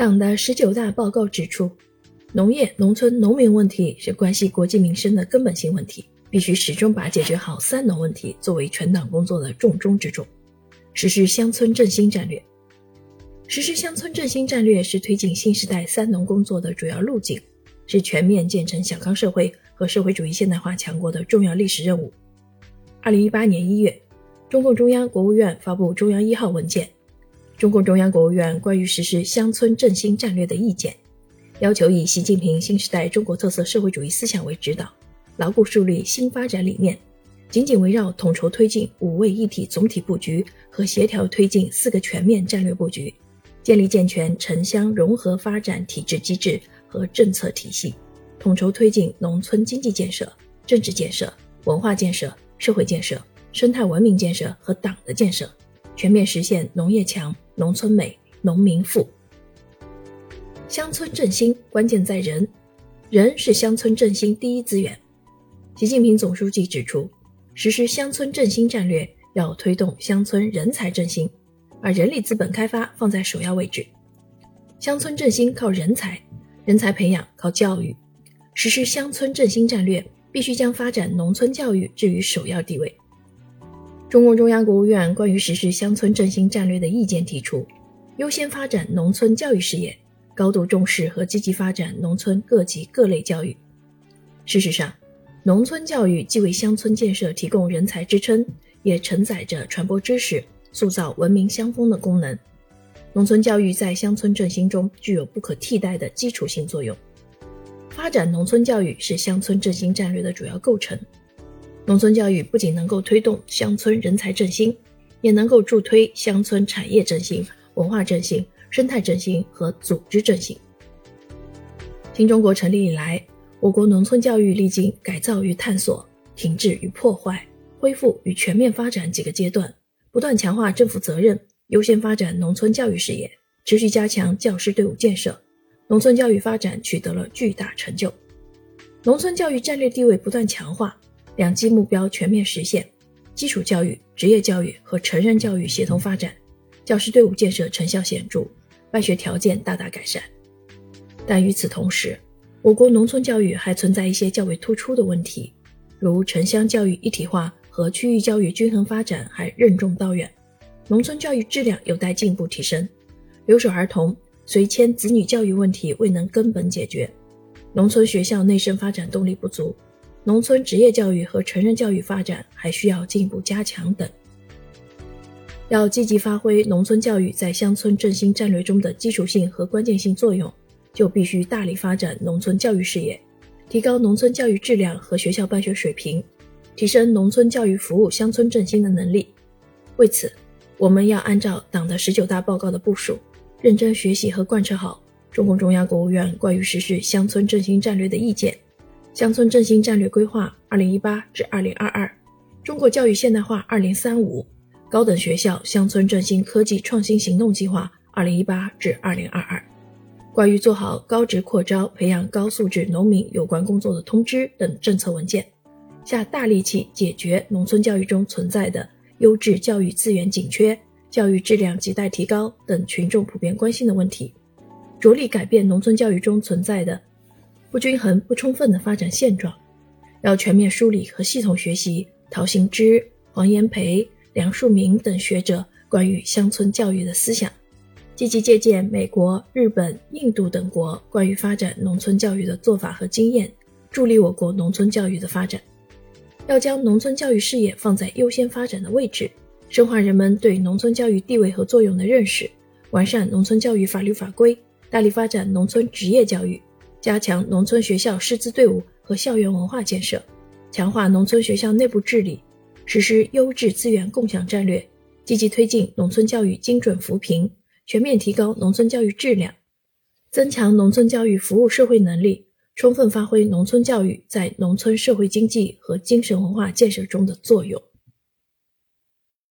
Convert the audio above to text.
党的十九大报告指出，农业、农村、农民问题是关系国计民生的根本性问题，必须始终把解决好“三农”问题作为全党工作的重中之重。实施乡村振兴战略，实施乡村振兴战略是推进新时代“三农”工作的主要路径，是全面建成小康社会和社会主义现代化强国的重要历史任务。二零一八年一月，中共中央、国务院发布中央一号文件。中共中央、国务院关于实施乡村振兴战略的意见，要求以习近平新时代中国特色社会主义思想为指导，牢固树立新发展理念，紧紧围绕统筹推进五位一体总体布局和协调推进四个全面战略布局，建立健全城乡融合发展体制机制和政策体系，统筹推进农村经济建设、政治建设、文化建设、社会建设、生态文明建设和党的建设。全面实现农业强、农村美、农民富。乡村振兴关键在人，人是乡村振兴第一资源。习近平总书记指出，实施乡村振兴战略要推动乡村人才振兴，把人力资本开发放在首要位置。乡村振兴靠人才，人才培养靠教育。实施乡村振兴战略，必须将发展农村教育置于首要地位。中共中央、国务院关于实施乡村振兴战略的意见提出，优先发展农村教育事业，高度重视和积极发展农村各级各类教育。事实上，农村教育既为乡村建设提供人才支撑，也承载着传播知识、塑造文明乡风的功能。农村教育在乡村振兴中具有不可替代的基础性作用。发展农村教育是乡村振兴战略的主要构成。农村教育不仅能够推动乡村人才振兴，也能够助推乡村产业振兴、文化振兴、生态振兴和组织振兴。新中国成立以来，我国农村教育历经改造与探索、停滞与破坏、恢复与全面发展几个阶段，不断强化政府责任，优先发展农村教育事业，持续加强教师队伍建设，农村教育发展取得了巨大成就，农村教育战略地位不断强化。两基目标全面实现，基础教育、职业教育和成人教育协同发展，教师队伍建设成效显著，办学条件大大改善。但与此同时，我国农村教育还存在一些较为突出的问题，如城乡教育一体化和区域教育均衡发展还任重道远，农村教育质量有待进一步提升，留守儿童、随迁子女教育问题未能根本解决，农村学校内生发展动力不足。农村职业教育和成人教育发展还需要进一步加强等。要积极发挥农村教育在乡村振兴战略中的基础性和关键性作用，就必须大力发展农村教育事业，提高农村教育质量和学校办学水平，提升农村教育服务乡村振兴的能力。为此，我们要按照党的十九大报告的部署，认真学习和贯彻好中共中央、国务院关于实施乡村振兴战略的意见。乡村振兴战略规划（二零一八至二零二二）、中国教育现代化（二零三五）、高等学校乡村振兴科技创新行动计划（二零一八至二零二二）、关于做好高职扩招、培养高素质农民有关工作的通知等政策文件，下大力气解决农村教育中存在的优质教育资源紧缺、教育质量亟待提高等群众普遍关心的问题，着力改变农村教育中存在的。不均衡、不充分的发展现状，要全面梳理和系统学习陶行知、黄炎培、梁漱溟等学者关于乡村教育的思想，积极借鉴美国、日本、印度等国关于发展农村教育的做法和经验，助力我国农村教育的发展。要将农村教育事业放在优先发展的位置，深化人们对农村教育地位和作用的认识，完善农村教育法律法规，大力发展农村职业教育。加强农村学校师资队伍和校园文化建设，强化农村学校内部治理，实施优质资源共享战略，积极推进农村教育精准扶贫，全面提高农村教育质量，增强农村教育服务社会能力，充分发挥农村教育在农村社会经济和精神文化建设中的作用。